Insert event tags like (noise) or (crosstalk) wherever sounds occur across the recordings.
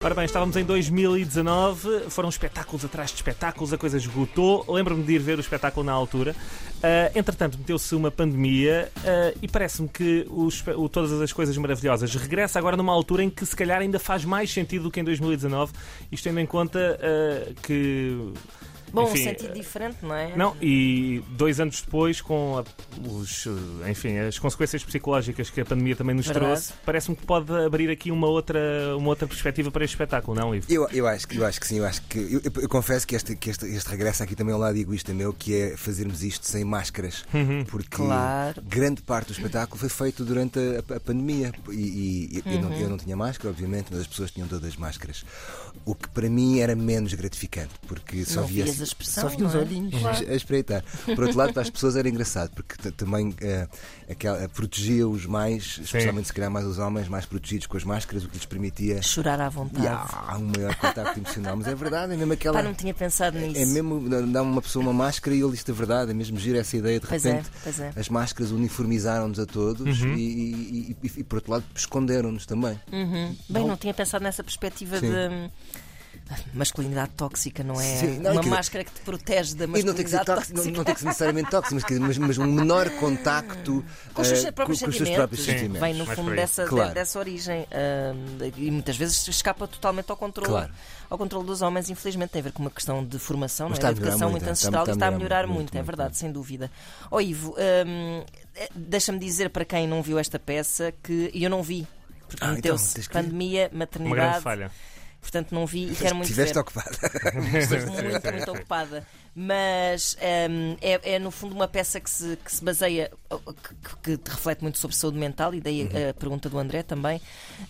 Ora bem, estávamos em 2019, foram espetáculos atrás de espetáculos, a coisa esgotou. Lembro-me de ir ver o espetáculo na altura. Uh, entretanto, meteu-se uma pandemia uh, e parece-me que os, o, todas as coisas maravilhosas regressa agora numa altura em que se calhar ainda faz mais sentido do que em 2019, isto tendo em conta uh, que Bom, enfim, um sentido diferente, não é? Não, e dois anos depois, com a, os, enfim, as consequências psicológicas que a pandemia também nos Verdade. trouxe, parece-me que pode abrir aqui uma outra, uma outra perspectiva para este espetáculo, não, Ivo? Eu, eu, acho, que- eu acho que sim, eu acho que. Eu, eu- eu confesso que, este, que este, este regresso aqui também é um lado egoísta meu, que é fazermos isto sem máscaras. Uhum. Porque Claro. grande parte do espetáculo foi feito durante a, a pandemia. E, e- e eu, não, eu não tinha máscara, obviamente, mas as pessoas tinham todas máscaras. O que para mim era menos gratificante, porque só Não via. A expressão, Só os não é? olhinhos Claro. a espreitar. Por outro lado, para as pessoas era engraçado, porque também eh, aquela, protegia-os mais, especialmente se calhar mais os homens, mais protegidos com as máscaras, o que lhes permitia. Chorar à vontade. E há um maior contacto emocional, mas é verdade, é mesmo aquela. Pá, não tinha pensado nisso. É mesmo dar uma pessoa uma máscara e ele diz a verdade, é mesmo gira essa ideia de Pois é, repente. pois é. As máscaras uniformizaram-nos a todos Uhum. e, e- e- e, por outro lado, esconderam-nos também. Uhum. Bem, não tinha pensado nessa perspectiva Sim. de. Masculinidade tóxica, não é? Sim, não, Uma que- máscara que te protege da E não tem, que ser masculinidade tóxico, tóxica. não, não tem que ser necessariamente tóxico, mas, mas, mas um menor (laughs) contacto Com os seus eh, próprios com, com os seus sentimentos. próprios Sim. sentimentos. Vem no Mais fundo dessa, de- Claro. dessa origem. hum, e muitas vezes escapa totalmente ao controle, Claro. ao controle dos homens, infelizmente. Tem a ver com uma questão de formação, Mas não é? de educação muito, muito ancestral está e está a melhorar melhorar muito, muito, é muito, verdade, muito. sem dúvida. Ó Ivo, hum, deixa-me dizer para quem não viu esta peça que eu não vi. Porque Ah, então, meteu-se que- pandemia, Uma grande maternidade, falha. Portanto não vi e quero muito Estiveste ver. ocupada. Estive (laughs) muito, muito ocupada. Mas hum, é, é, no fundo uma peça que se, que se baseia, que, que reflete muito sobre saúde mental, e daí Uhum. a pergunta do André também,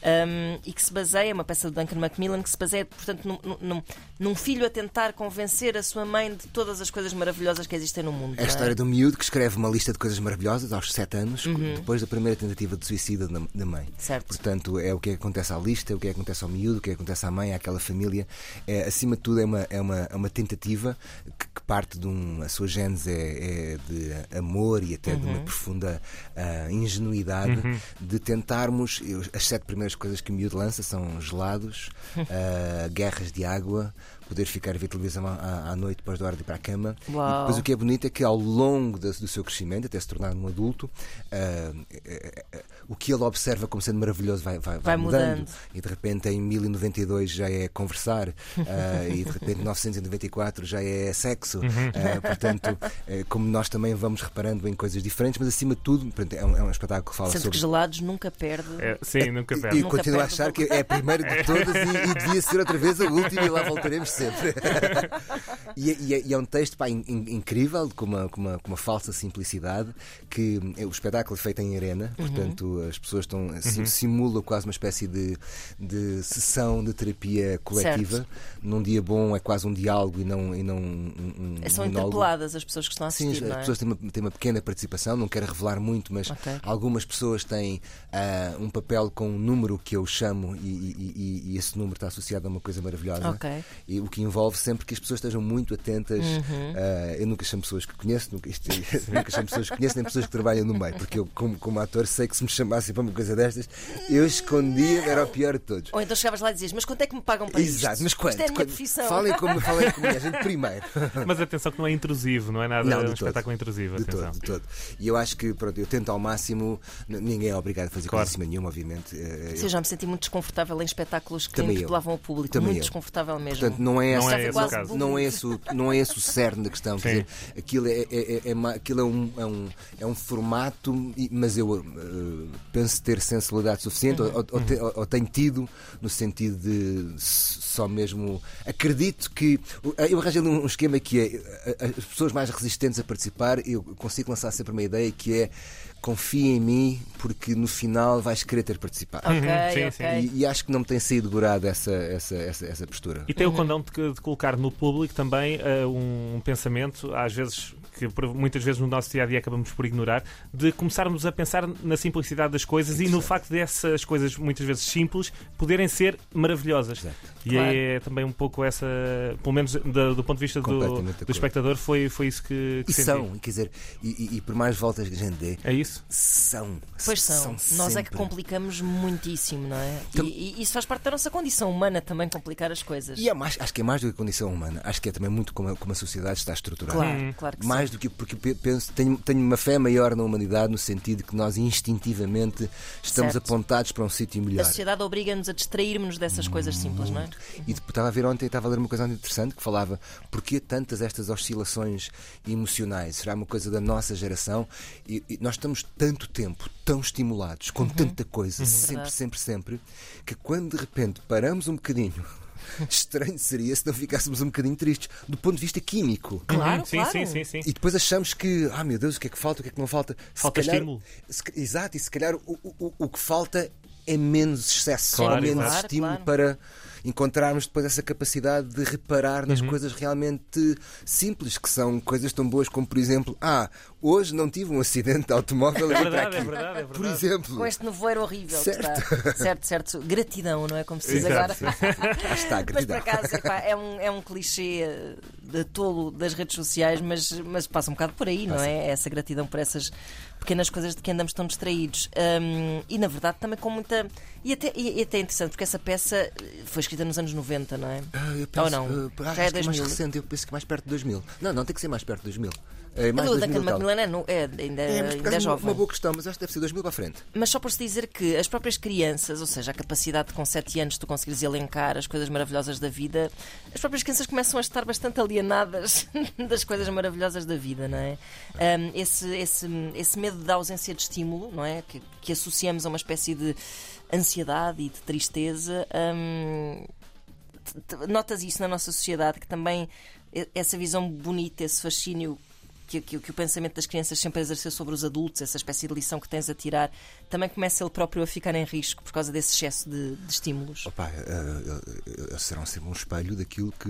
hum, e que se baseia, uma peça do Duncan Macmillan, que se baseia, portanto, num, num- num filho a tentar convencer a sua mãe de todas as coisas maravilhosas que existem no mundo. É a não história de um miúdo que escreve uma lista de coisas maravilhosas aos 7 anos, Uhum. depois da primeira tentativa de suicídio da, da mãe. Certo. Portanto, é o que acontece à lista, é o que acontece ao miúdo, o que acontece à mãe, àquela família. É, acima de tudo, é uma, é uma, é uma tentativa que, que parte de um. A sua gênese é, é de amor e até de Uhum. uma profunda ah, ingenuidade de tentarmos. eu- as sete primeiras coisas que o miúdo lança são gelados, (laughs) ah, guerras de água. Poder ficar a ver televisão à, à noite depois da hora de ir para a cama. Uau. E depois o que é bonito é que ao longo da- do seu crescimento, até se tornar um adulto, ah, eh, eh, o que ele observa como sendo maravilhoso vai, vai, Vai mudando. mudando. E de repente em 1092 já é conversar, ah, (laughs) e de repente em 994 já é sexo. Ah, portanto, eh, como nós também vamos reparando em coisas diferentes, mas acima de tudo, portanto, é um, é um espetáculo que fala Sendo sobre. que gelados nunca perde. É, sim, nunca E perde. Nunca continuo a perde achar o que é a primeira de todas e, e devia ser outra vez a última e lá voltaremos sempre. (laughs) e, é- e é- e é um texto pá, in- in- incrível, com uma, com, uma, com uma falsa simplicidade, que é, o espetáculo é feito em arena, portanto as pessoas estão, si- simulam quase uma espécie de, de sessão de terapia coletiva. Num dia bom é quase um diálogo e não, e não um, um São monólogo. interpeladas as pessoas que estão a Sim, assistir, as não é? pessoas têm uma, têm uma pequena participação, não quero revelar muito, mas Ok. algumas pessoas têm ah, um papel com um número que eu chamo e, e- e- esse número está associado a uma coisa maravilhosa. Ok. E o que envolve sempre que as pessoas estejam muito atentas. Uhum. ah, eu nunca chamo pessoas que conheço, nunca, isto- (laughs) nunca chamo pessoas que conheço, nem pessoas que trabalham no meio, porque eu, como, como ator, sei que se me chamassem para uma coisa destas, eu escondia, era o pior de todos. Ou então chegavas lá e dizias, mas quanto é que me pagam para isto? Exato, mas quando? Isto é a minha profissão. Falem como, (laughs) falem como a gente primeiro. Mas atenção que não é intrusivo, não é nada Não, de um todo. espetáculo intrusivo. De atenção. todo, de todo. E eu acho que pronto, eu tento ao máximo, ninguém é obrigado a fazer Claro. coisa nenhuma, obviamente. eh, Sim, eu- eu já me senti muito desconfortável em espetáculos que Também interpelavam o público. Também muito eu. desconfortável mesmo. Portanto, não é, Não esse, é esse o caso. não é esse o, não é esse o cerne da questão. Quer dizer, aquilo é, é, é, é aquilo é, um, é, um, é um formato, mas eu eh, penso ter sensibilidade suficiente, Uhum. ou, ou, te- ou- ou tenho tido, no sentido de só mesmo. Acredito que. Eu arranjei um esquema que é a- as pessoas mais resistentes a participar, eu consigo lançar sempre uma ideia que é confia em mim, porque no final vais querer ter participado. Uhum, sim, ok. sim. E, e acho que não me tem saído gorado essa, essa, essa, essa postura. E tem o condão de, de colocar no público também eh, um pensamento, às vezes que por- muitas vezes no nosso dia a dia acabamos por ignorar, de começarmos a pensar na simplicidade das coisas e no facto dessas coisas muitas vezes simples poderem ser maravilhosas. Exato. E Claro. é também um pouco essa, pelo menos do, do ponto de vista do, do espectador, foi, foi isso que, que E senti. são, e quer dizer, e, e- e por mais voltas que a gente dê, É isso? são. Pois são. Nós é que sempre. complicamos muitíssimo, não é? Tam- E, e isso faz parte da nossa condição humana também complicar as coisas. E é mais, acho que é mais do que a condição humana, acho que é também muito como a, como a sociedade está estruturada. Claro, claro que Mais do que porque pe- penso, tenho, tenho uma fé maior na humanidade no sentido que nós instintivamente estamos Certo. apontados para um sítio melhor. A sociedade obriga-nos a distrairmos dessas coisas simples, não é? E estava a ver ontem, estava a ler uma coisa muito interessante que falava porquê tantas estas oscilações emocionais? Será uma coisa da nossa geração? E, e nós estamos tanto tempo tão estimulados com tanta coisa, sempre, Uhum. Verdade. sempre, sempre, que quando de repente paramos um bocadinho. (laughs) Estranho seria se não ficássemos um bocadinho tristes do ponto de vista químico. Claro, Uhum. sim, claro. sim, sim, sim. E depois achamos que, ah meu Deus, o que é que falta, o que é que não falta? Se Falta calhar- estímulo. se- exato, e se calhar o, o, o- o que falta é menos excesso, Claro, ou menos claro, estímulo claro. para encontrarmos depois essa capacidade de reparar nas Uhum. coisas realmente simples, que são coisas tão boas como, por exemplo, ah, hoje não tive um acidente de automóvel É a vir para verdade, é aqui. verdade, é Por verdade. exemplo, Com este nevoeiro horrível. que Certo. está. (laughs) certo, certo. Gratidão, não é? Como se diz Exato. agora. lá está, Mas por gratidão. acaso epá, é, um, é um clichê de tolo das redes sociais, mas, mas passa um bocado por aí, não é? Essa gratidão por essas pequenas coisas de que andamos tão distraídos. Hum, e na verdade também com muita. E até, e, e até é interessante, porque essa peça eh, foi escrita nos anos 90, não é? Ah, eu Ou penso, não? ah, Já é é mais 2000. recente, eu penso que é mais perto de 2000. Não, não, tem que ser mais perto de 2000. É A mais do 2000 Duncan e tal. Macmillan é, no- é, ainda, É, mas ainda é uma, jovem. uma boa questão, mas acho que deve ser 2000 para a frente. Mas só por se dizer que as próprias crianças, ou seja, a capacidade de com 7 anos tu conseguires elencar as coisas maravilhosas da vida, as próprias crianças começam a estar bastante alienadas (laughs) das coisas maravilhosas da vida, não é? Ahm, esse, esse, esse medo da ausência de estímulo, não é? Que, que associamos a uma espécie de ansiedade e de tristeza. t- notas isso na nossa sociedade, que também essa visão bonita, esse fascínio que, que- que o pensamento das crianças sempre exerceu sobre os adultos, essa espécie de lição que tens a tirar, também começa ele próprio a ficar em risco por causa desse excesso de, de estímulos. Opa, eh, eles serão sempre um espelho daquilo que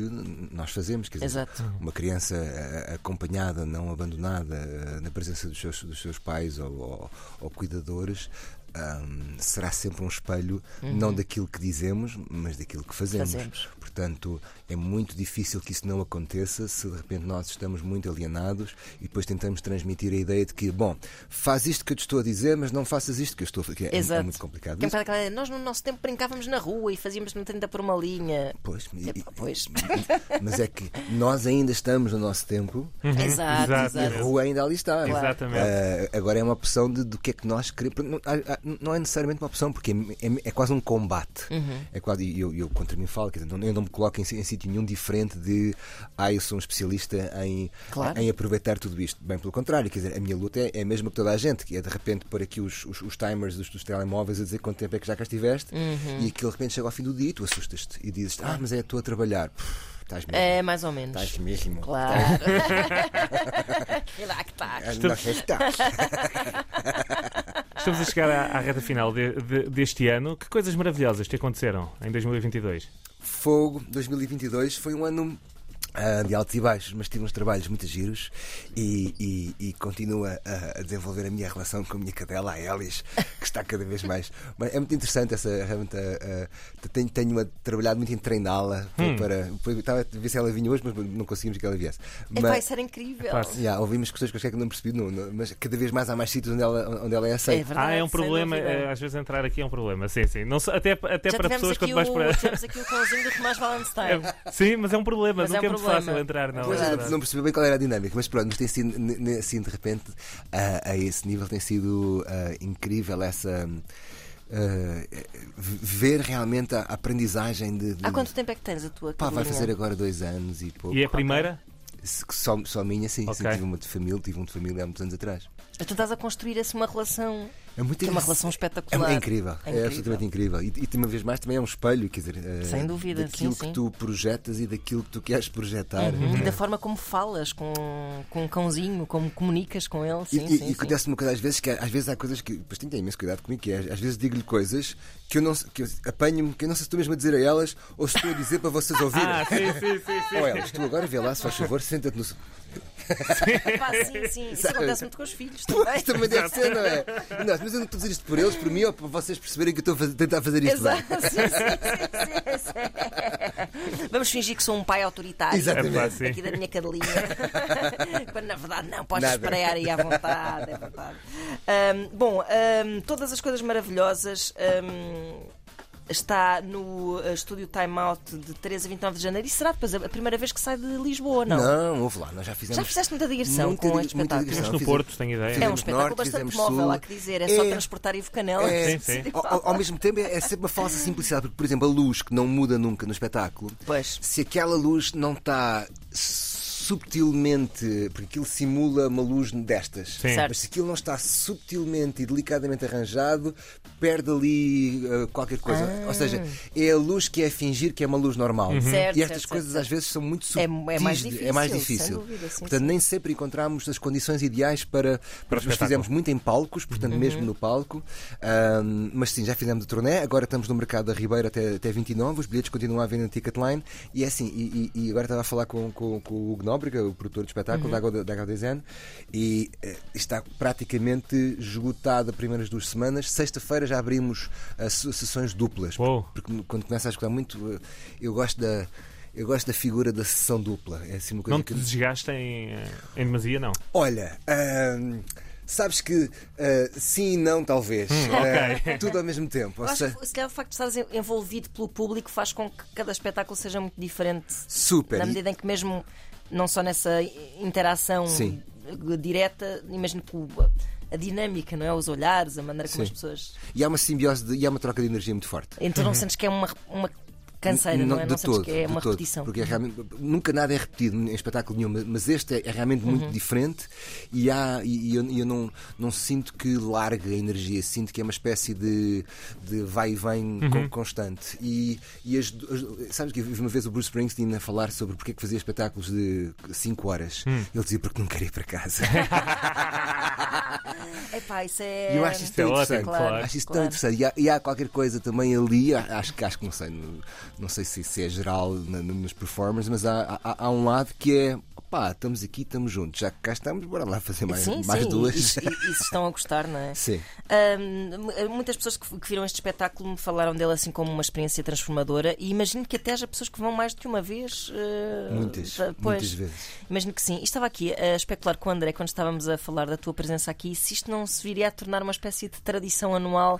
nós fazemos. Quer dizer, Exato. Uma criança eh, acompanhada, não abandonada, eh, na presença dos seus, dos seus pais ou, ou- ou cuidadores, ahm, será sempre um espelho, não daquilo que dizemos, mas daquilo que fazemos. Fazemos. Portanto, é muito difícil que isso não aconteça se de repente nós estamos muito alienados e depois tentamos transmitir a ideia de que, bom, faz isto que eu te estou a dizer, mas não faças isto que eu estou a fazer. É, é muito complicado. É um Isso- nós no nosso tempo brincávamos na rua e fazíamos no 30 por uma linha. Pois, e- Epá, pois. Mas é que nós ainda estamos no nosso tempo Exato, Exato. e a rua ainda ali está. Claro. Exatamente. Ah, agora é uma opção de, do que é que nós queremos. Há- não é necessariamente uma opção, porque é, é- é quase um combate. Uhum. É quase, e eu, eu contra mim falo, quer dizer, não- eu não me coloco em, em sítio nenhum diferente de ah, eu sou um especialista em, Claro. em aproveitar tudo isto. Bem pelo contrário, quer dizer, a minha luta é, é a mesma que toda a gente, que é de repente pôr aqui os, os, os timers dos, dos telemóveis a dizer quanto tempo é que já cá estiveste Uhum. e aquilo de repente chega ao fim do dia e tu assustas-te e dizes, ah, mas é, estou a trabalhar. Estás mesmo. É mais ou menos. Estás mesmo. Claro. E lá (laughs) que tá. Ah, Não estás. (laughs) Estamos a chegar à, à reta final de- de- deste ano. Que coisas maravilhosas te aconteceram em 2022? Fogo 2022 foi um ano de altos e baixos, mas tive uns trabalhos muito giros e, e, e continuo a, a desenvolver a minha relação com a minha cadela, a Elis, que está cada vez mais. Mas é muito interessante essa realmente. ah, ah, tenho, tenho trabalhado muito em treiná-la Hum. para. Estava a ver se ela vinha hoje, mas não conseguimos que ela viesse. É, Mas- vai ser incrível. Pá, Yeah, ouvimos questões que eu sei que não percebi, não- não- mas cada vez mais há mais sítios onde ela, onde ela é É aceita. verdade. ah, é um problema. é, às vezes entrar aqui é um problema. Sim, sim. Não, até até Já para pessoas quando vais para. tivemos aqui o cãozinho do Tomás Valenstein. (laughs) É, sim, mas é um problema. Mas é Nunca um é muito fácil entrar, não. Pois, é verdade. não percebi bem qual era a dinâmica, mas pronto, mas tem sido, assim, de repente, a, a esse nível, tem sido ah, incrível essa. v- ver realmente a aprendizagem de. de- Há quanto tempo é que tens a tua Pá, vai fazer agora dois anos e pouco. E é a primeira? Só, só minha, sim. sim, Ok. tive uma de família, tive um de família há muitos anos atrás. Mas tu estás a construir assim uma relação É muito é uma relação É, espetacular. é incrível, É é, incrível. absolutamente incrível. E, e uma vez mais também é um espelho, quer dizer, eh, Sem dúvida, daquilo sim, que sim. tu projetas e daquilo que tu queres projetar. Uhum, E da forma como falas com, com um cãozinho, como comunicas com ele. Sim, e, sim, e, sim. e acontece-me uma coisa às vezes que às vezes há coisas que. Pois ter imenso cuidado comigo, que é, às vezes digo-lhe coisas que eu não que apanho-me, que eu não sei se estou mesmo a dizer a elas ou se estou a dizer para vocês (laughs) ouvirem. Ah, sim, sim, sim. sim. Ou elas, tu agora vê lá, se faz favor, senta-te no. Pá, sim, sim. Isso acontece muito com os filhos também. Também deve ser, não é? (laughs) Não, mas eu não estou a dizer isto por eles, por mim, ou para vocês perceberem que eu estou a tentar fazer isto bem. Exato, sim, sim, sim, sim, sim. Vamos fingir que sou um pai autoritário. Exatamente. É. Aqui da minha cadelinha. Quando na verdade não, podes Nada. esprear aí à vontade. É verdade. Ahm, bom, ahm, todas as coisas maravilhosas. ahm, Está no eh, estúdio Time Out de 13 a 29 de janeiro e será depois a primeira vez que sai de Lisboa, não? Não, ouve lá, nós já fizemos. Já fizeste muita digressão Muita com este espetáculo. Mas no fizemos- Porto, tenho ideia. É um Fizemos espetáculo norte, bastante fizemos móvel, sul. há que dizer. É, só É. transportar Ivo Canela. É. Sim, sim. Ao, ao- ao mesmo tempo, é, é sempre uma falsa (laughs) simplicidade, porque, por exemplo, a luz que não muda nunca no espetáculo, Pois. se aquela luz não está subtilmente, porque aquilo simula uma luz destas, Sim. Certo. mas se aquilo não está subtilmente e delicadamente arranjado, perde ali uh, qualquer coisa. Ah. Ou seja, é a luz que é fingir que é uma luz normal. Certo, e estas certo, coisas certo, às vezes são muito É- subtis. é mais de- difícil, é mais difícil. dúvida, sim, Portanto, sim. nem sempre encontramos as condições ideais para. para nós fizemos muito em palcos, portanto, Uhum. mesmo no palco. Ahm, mas sim, já fizemos o turnê, agora estamos no mercado da Ribeira até, até 29, os bilhetes continuam a vender na Ticketline. E é assim, e, e- e agora estava a falar com, com, com o Hugo Nóbrega, o produtor do espetáculo Uhum. da Design, e eh, está praticamente esgotado as primeiras duas semanas. Sexta-feira já abrimos as sessões duplas. Uou. Porque quando começa a escutar muito, eh, eu gosto da. Eu gosto da figura da sessão dupla. É assim uma coisa Não que te desgastem eh, em demasia, não. Olha, sabes que ah, sim e não, talvez. Hum. Ah, (laughs) tudo ao mesmo tempo. Eu acho que se calhar o facto de estares envolvido pelo público faz com que cada espetáculo seja muito diferente. super. Na medida em que mesmo não só nessa interação Sim. direta, imagino que o- a dinâmica, não é? Os olhares, a maneira como Sim. as pessoas. E há uma simbiose de- e há uma troca de energia muito forte. Então não sentes que é uma, uma canseira, não, é? de Não todo, que é de uma todo, repetição. Porque é realmente, nunca nada é repetido em espetáculo nenhum, mas este é, é realmente muito Uhum. diferente e, há, e, eu, eu não, não sinto que largue a energia, sinto que é uma espécie de, de vai e vem con- constante. E, e as, as- sabes que eu vi uma vez o Bruce Springsteen a falar sobre porque é que fazia espetáculos de 5 horas. Ele dizia porque não queria ir para casa. (laughs) (laughs) Epá, isso é. Eu acho isso tão É ótimo, interessante. claro. Acho isso tão Claro. interessante. E há, e há qualquer coisa também ali, acho que acho que não sei, não, não sei se, se é geral na- nos performers, mas há, há, há um lado que é pá, estamos aqui, estamos juntos, já que cá estamos, bora lá fazer mais, Sim, mais sim, duas. E, e- e se estão a gostar, não é? Sim. Ahm, muitas pessoas que, que viram este espetáculo me falaram dele assim como uma experiência transformadora e imagino que até haja pessoas que vão mais do que uma vez. eh, Muitas, pois, muitas vezes. Imagino que sim. E estava aqui a especular com o André quando estávamos a falar da tua presença aqui, se isto não se viria a tornar uma espécie de tradição anual.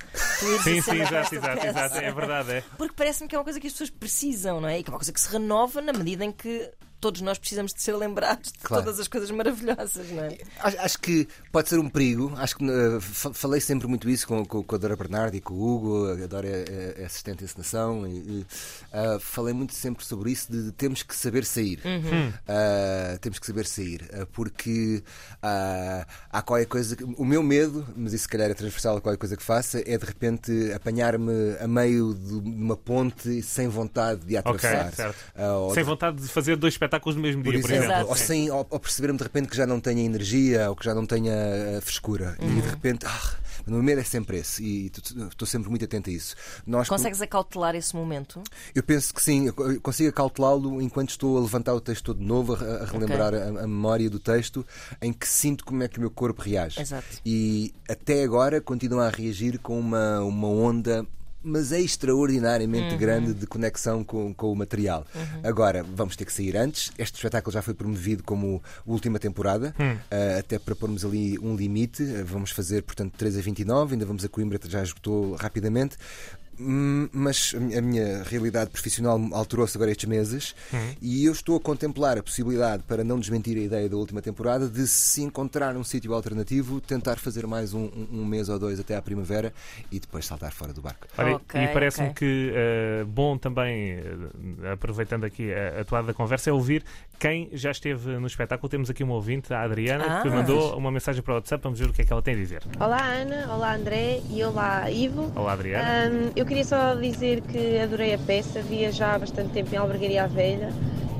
Sim, sim, exato, exato, exato. É verdade, é. Porque parece-me que é uma coisa que as pessoas precisam, não é? E que é uma coisa que se renova na medida em que todos nós precisamos de ser lembrados de Claro. todas as coisas maravilhosas, não é? Acho, acho que pode ser um perigo. Acho que uh, fa- falei sempre muito isso com, com, com a Dora Bernardo e com o Hugo. A Dora é, é assistente de encenação. E, e, uh, falei muito sempre sobre isso de, de temos que saber sair. Uh, temos que saber sair. uh, porque uh, há qualquer coisa. Que, o meu medo, mas isso se calhar é transversal a qualquer coisa que faça, é de repente apanhar-me a meio de uma ponte sem vontade de atravessar. certo. Uh, ou Sem de vontade de fazer dois espetáculos no mesmo por dia, por exemplo, exemplo. ou, sem, ou, ou perceber-me de repente que já não tenha energia ou que já não tenha frescura e de repente, ah, o meu medo é sempre esse e estou sempre muito atento a isso. Nós, Consegues acautelar esse momento? eu penso que sim, eu co- eu consigo acautelá-lo enquanto estou a levantar o texto todo de novo, a, a relembrar a, a memória do texto, em que sinto como é que o meu corpo reage. Exato. E até agora continua a reagir com uma, uma onda. Mas é extraordinariamente Uhum. grande de conexão com, com o material. Agora, vamos ter que sair antes. Este espetáculo já foi promovido como última temporada, eh, até para pormos ali um limite. Eh, Vamos fazer, portanto, 3 a 29, ainda vamos a Coimbra, já esgotou rapidamente. Hum, Mas a minha- realidade profissional alterou-se agora estes meses e eu estou a contemplar a possibilidade, para não desmentir a ideia da última temporada, de se encontrar um sítio alternativo, tentar fazer mais um, um- mês ou dois até à primavera e depois saltar fora do barco. Olha, Ok, e parece-me ok. que eh, bom também, eh, aproveitando aqui a, a toada da conversa, é ouvir quem já esteve no espetáculo. Temos aqui uma ouvinte, a Adriana, que Ah. mandou uma mensagem para o WhatsApp. Vamos ver o que é que ela tem a dizer. Olá Ana, olá André e olá Ivo. Olá, Adriana. Ahm, eu queria só dizer que adorei a peça, via já há bastante tempo em Albergaria à Velha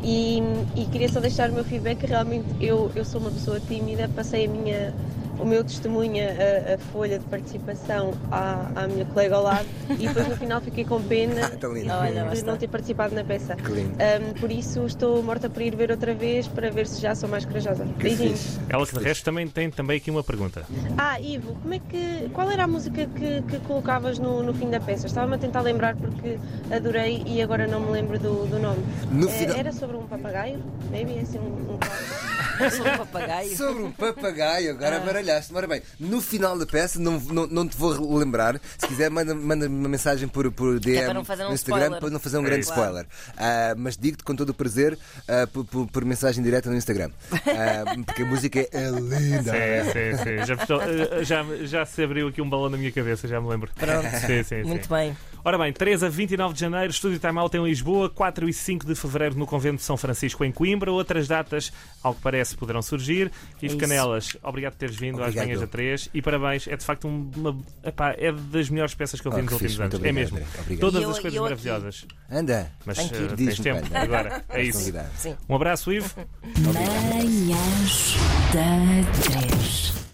e, e queria só deixar o meu feedback que realmente eu, eu sou uma pessoa tímida, passei a minha o meu testemunho, a, a folha de participação à, à minha colega ao lado e depois no final fiquei com pena (laughs) Ah, tão lindo. Olha, lá de não ter participado na peça. Que lindo. Ahm, por isso estou morta por ir ver outra vez para ver se já sou mais corajosa. Beijinhos. Ela que de resto também tem também aqui uma pergunta. Ah, Ivo, como é que, qual era a música que, que colocavas no, no fim da peça? Estava-me a tentar lembrar porque adorei e agora não me lembro do, do nome. No Eh, final- Era sobre um papagaio? Maybe assim um, um (laughs) Sou um papagaio. Sobre um papagaio, agora baralhaste. Ora bem, no final da peça, não, não, não te vou lembrar. Se quiser, manda, manda uma mensagem por, por DM é um no Instagram spoiler. para não fazer um É grande isso. spoiler. Ah, mas digo-te com todo o prazer ah, por, por- por mensagem direta no Instagram. Ah, (laughs) porque a música é linda. Sim, sim, sim. Já, estou- já, já se abriu aqui um balão na minha cabeça, já me lembro. Pronto. Sim, sim, sim. Muito bem. Ora bem, 13 a 29 de janeiro, Estúdio Time Out em Lisboa, 4 e 5 de fevereiro no Convento de São Francisco em Coimbra. Outras datas, ao que parece, poderão surgir. Ivo isso. Canelas, obrigado por teres vindo às Obrigado. manhãs da 3 e parabéns. É de facto um- uma. epá, é das melhores peças que eu vi Oh, nos últimos fixe, anos. muito é obrigado, mesmo. Obrigado. Todas eu- as coisas maravilhosas. Anda. Mas eh, tens tempo quando. agora. É isso. Um abraço, Ivo. Manhãs da 3.